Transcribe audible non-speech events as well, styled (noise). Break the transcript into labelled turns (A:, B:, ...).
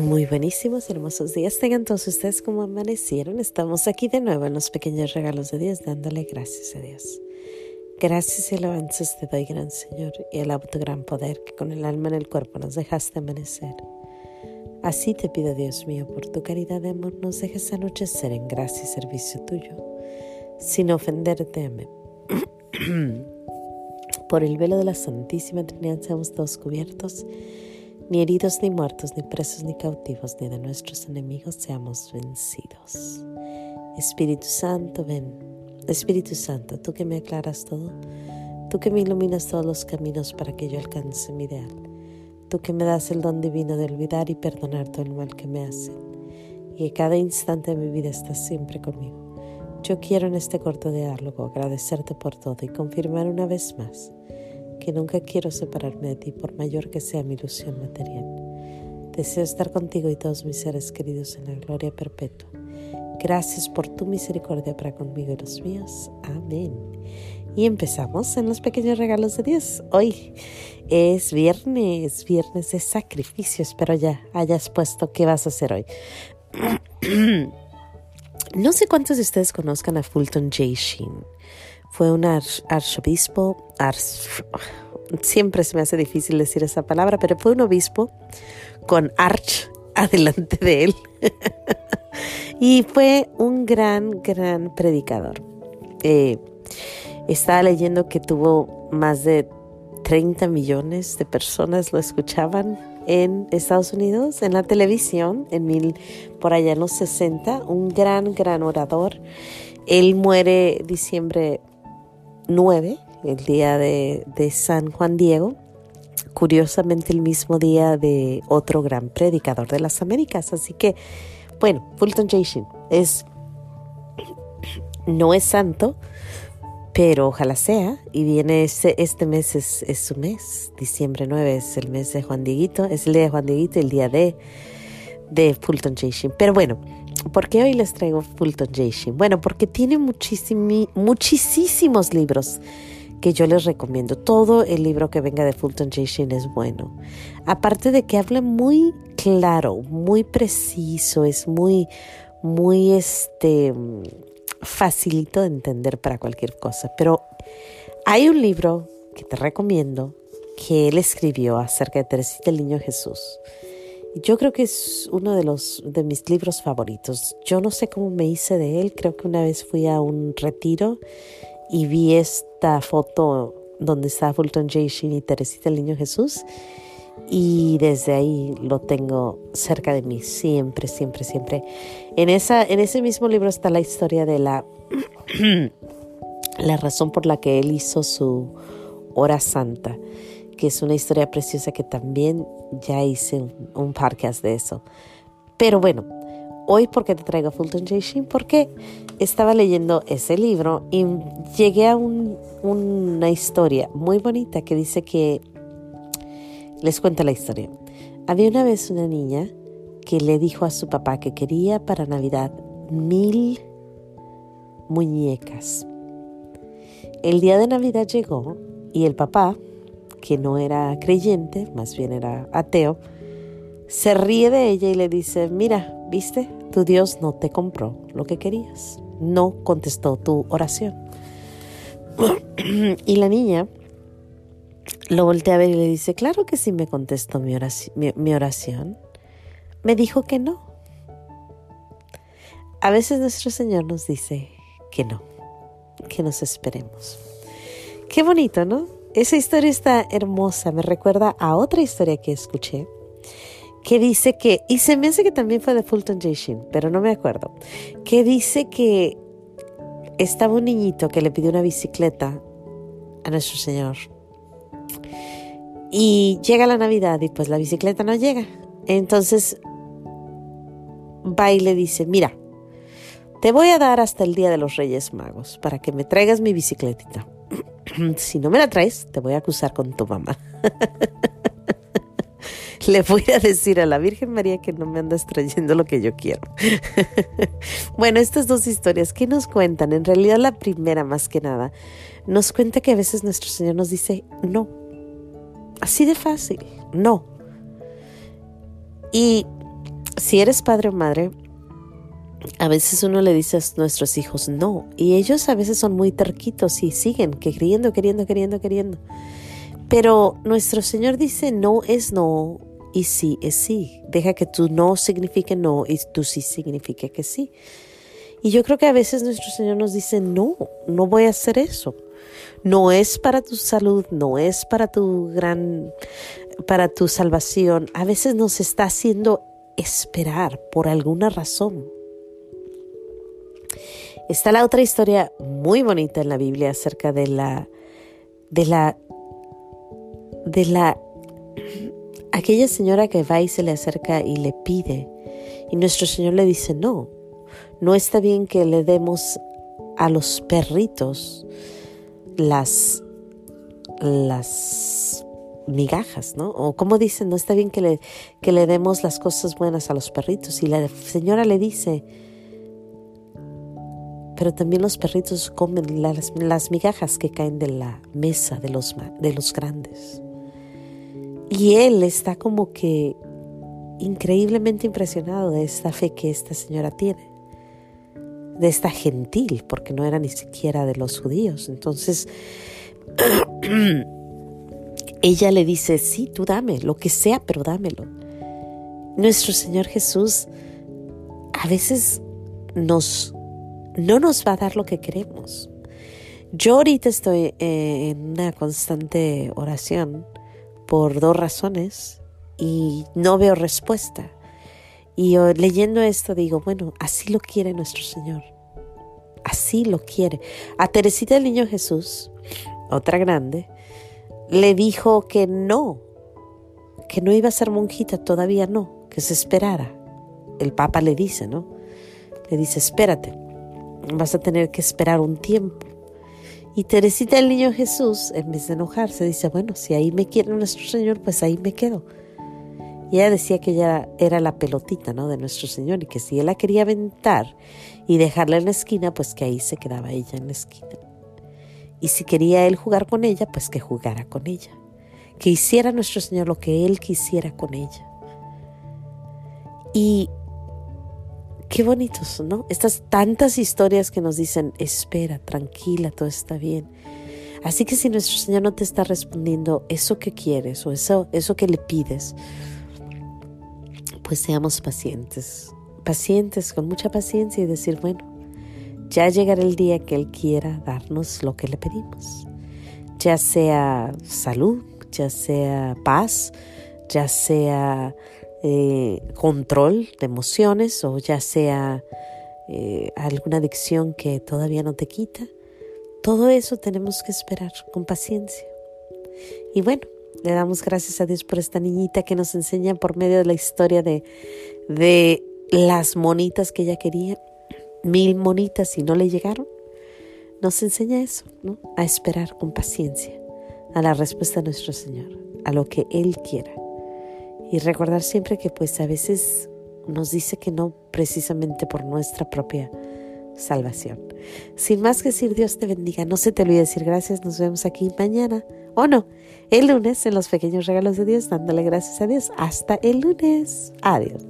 A: Muy buenísimos, hermosos días. Tengan todos ustedes como amanecieron. Estamos aquí de nuevo en los pequeños regalos de Dios, dándole gracias a Dios. Gracias y alabanzas te doy, gran Señor, y el tu gran poder que con el alma en el cuerpo nos dejaste amanecer. Así te pido, Dios mío, por tu caridad de amor, nos dejes anochecer en gracia y servicio tuyo, sin ofenderte. Amén. (clears throat) por el velo de la Santísima Trinidad seamos todos cubiertos ni heridos, ni muertos, ni presos, ni cautivos, ni de nuestros enemigos seamos vencidos. Espíritu Santo, ven. Espíritu Santo, tú que me aclaras todo, tú que me iluminas todos los caminos para que yo alcance mi ideal, tú que me das el don divino de olvidar y perdonar todo el mal que me hacen, y que cada instante de mi vida estás siempre conmigo. Yo quiero en este corto diálogo agradecerte por todo y confirmar una vez más que nunca quiero separarme de ti por mayor que sea mi ilusión material. Deseo estar contigo y todos mis seres queridos en la gloria perpetua. Gracias por tu misericordia para conmigo y los míos. Amén. Y empezamos en los pequeños regalos de Dios. Hoy es viernes, viernes de sacrificio. Espero ya hayas puesto qué vas a hacer hoy. (clears throat) no sé cuántos de ustedes conozcan a Fulton J. Sheen fue un arzobispo, siempre se me hace difícil decir esa palabra, pero fue un obispo con arch (laughs) adelante de él. (laughs) y fue un gran, gran predicador. Eh, estaba leyendo que tuvo más de 30 millones de personas lo escuchaban en Estados Unidos, en la televisión, en mil, por allá en los 60, un gran, gran orador. Él muere diciembre 9, el día de, San Juan Diego, curiosamente el mismo día de otro gran predicador de las Américas. Así que, bueno, Fulton Jason es, no es santo, pero ojalá sea. Y viene este, este mes, es, su mes, diciembre 9 es el mes de Juan Dieguito, es el día de Juan Dieguito, el día de, de Fulton Jason. Pero bueno, ¿Por qué hoy les traigo Fulton J. Bueno, porque tiene muchísimos libros que yo les recomiendo. Todo el libro que venga de Fulton J. es bueno. Aparte de que habla muy claro, muy preciso, es muy, muy este, facilito de entender para cualquier cosa. Pero hay un libro que te recomiendo que él escribió acerca de Teresita el Niño Jesús yo creo que es uno de los de mis libros favoritos. Yo no sé cómo me hice de él. Creo que una vez fui a un retiro y vi esta foto donde está Fulton J. Sheen y Teresita el Niño Jesús. Y desde ahí lo tengo cerca de mí, siempre, siempre, siempre. En, esa, en ese mismo libro está la historia de la, (clears throat) la razón por la que él hizo su hora santa que es una historia preciosa que también ya hice un, podcast de eso. Pero bueno, hoy porque te traigo Fulton J. Sheen, porque estaba leyendo ese libro y llegué a una historia muy bonita que dice que, les cuento la historia. Había una vez una niña que le dijo a su papá que quería para Navidad mil muñecas. El día de Navidad llegó y el papá que no era creyente, más bien era ateo, se ríe de ella y le dice, mira, viste, tu Dios no te compró lo que querías, no contestó tu oración. (clears throat) y la niña lo voltea a ver y le dice, claro que sí me contestó mi oración, mi oración. Me dijo que no. A veces nuestro Señor nos dice que no, que nos esperemos. Qué bonito, ¿no? Esa historia está hermosa, me recuerda a otra historia que escuché que dice que, y se me hace que también fue de Fulton J. Sheen, pero no me acuerdo, que dice que estaba un niñito que le pidió una bicicleta a nuestro Señor. Y llega la Navidad y pues la bicicleta no llega. Entonces va y le dice, mira, te voy a dar hasta el Día de los Reyes Magos para que me traigas mi bicicletita. (clears throat) si no me la traes, te voy a acusar con tu mamá. (laughs) Le voy a decir a la Virgen María que no me andas trayendo lo que yo quiero. (laughs) bueno, estas dos historias, ¿qué nos cuentan? En realidad la primera, más que nada, nos cuenta que a veces nuestro Señor nos dice no. Así de fácil, no. Y si eres padre o madre, a veces uno le dice a nuestros hijos no, y ellos a veces son muy terquitos y siguen queriendo, queriendo, queriendo, queriendo. Pero nuestro Señor dice no es no y sí es sí. Deja que tu no signifique no y tu sí signifique que sí. Y yo creo que a veces nuestro Señor nos dice no, no voy a hacer eso. No es para tu salud, no es para tu gran, para tu salvación. A veces nos está haciendo esperar por alguna razón. Está la otra historia muy bonita en la Biblia acerca de la, de la, de la, aquella señora que va y se le acerca y le pide. Y nuestro Señor le dice, no, no está bien que le demos a los perritos las, las migajas, ¿no? O como dicen, no está bien que le, que le demos las cosas buenas a los perritos. Y la señora le dice, pero también los perritos comen las, migajas que caen de la mesa de los, de los grandes. Y él está como que increíblemente impresionado de esta fe que esta señora tiene de esta gentil, porque no era ni siquiera de los judíos. Entonces, (clears throat) ella le dice, sí, tú dame, lo que sea, pero dámelo. Nuestro Señor Jesús a veces nos, no nos va a dar lo que queremos. Yo ahorita estoy eh, en una constante oración por dos razones y no veo respuesta. Y leyendo esto digo, bueno, así lo quiere nuestro Señor. Así lo quiere. A Teresita del Niño Jesús, otra grande, le dijo que no, que no iba a ser monjita, todavía no, que se esperara. El Papa le dice, ¿no? Le dice, espérate, vas a tener que esperar un tiempo. Y Teresita del Niño Jesús, en vez de enojarse, dice, bueno, si ahí me quiere nuestro Señor, pues ahí me quedo. Y ella decía que ella era la pelotita, ¿no? De nuestro Señor y que si él la quería aventar y dejarla en la esquina, pues que ahí se quedaba ella en la esquina. Y si quería él jugar con ella, pues que jugara con ella. Que hiciera nuestro Señor lo que él quisiera con ella. Y qué bonitos, ¿no? Estas tantas historias que nos dicen, espera, tranquila, todo está bien. Así que si nuestro Señor no te está respondiendo eso que quieres o eso, eso que le pides, pues seamos pacientes, pacientes con mucha paciencia y decir, bueno, ya llegará el día que Él quiera darnos lo que le pedimos, ya sea salud, ya sea paz, ya sea eh, control de emociones o ya sea eh, alguna adicción que todavía no te quita. Todo eso tenemos que esperar con paciencia. Y bueno, le damos gracias a Dios por esta niñita que nos enseña por medio de la historia de, de las monitas que ella quería, mil monitas y no le llegaron. Nos enseña eso, ¿no? A esperar con paciencia a la respuesta de nuestro Señor, a lo que Él quiera. Y recordar siempre que pues a veces nos dice que no precisamente por nuestra propia salvación. Sin más que decir, Dios te bendiga. No se te olvide decir gracias. Nos vemos aquí mañana o no, el lunes en los pequeños regalos de Dios, dándole gracias a Dios. Hasta el lunes. Adiós.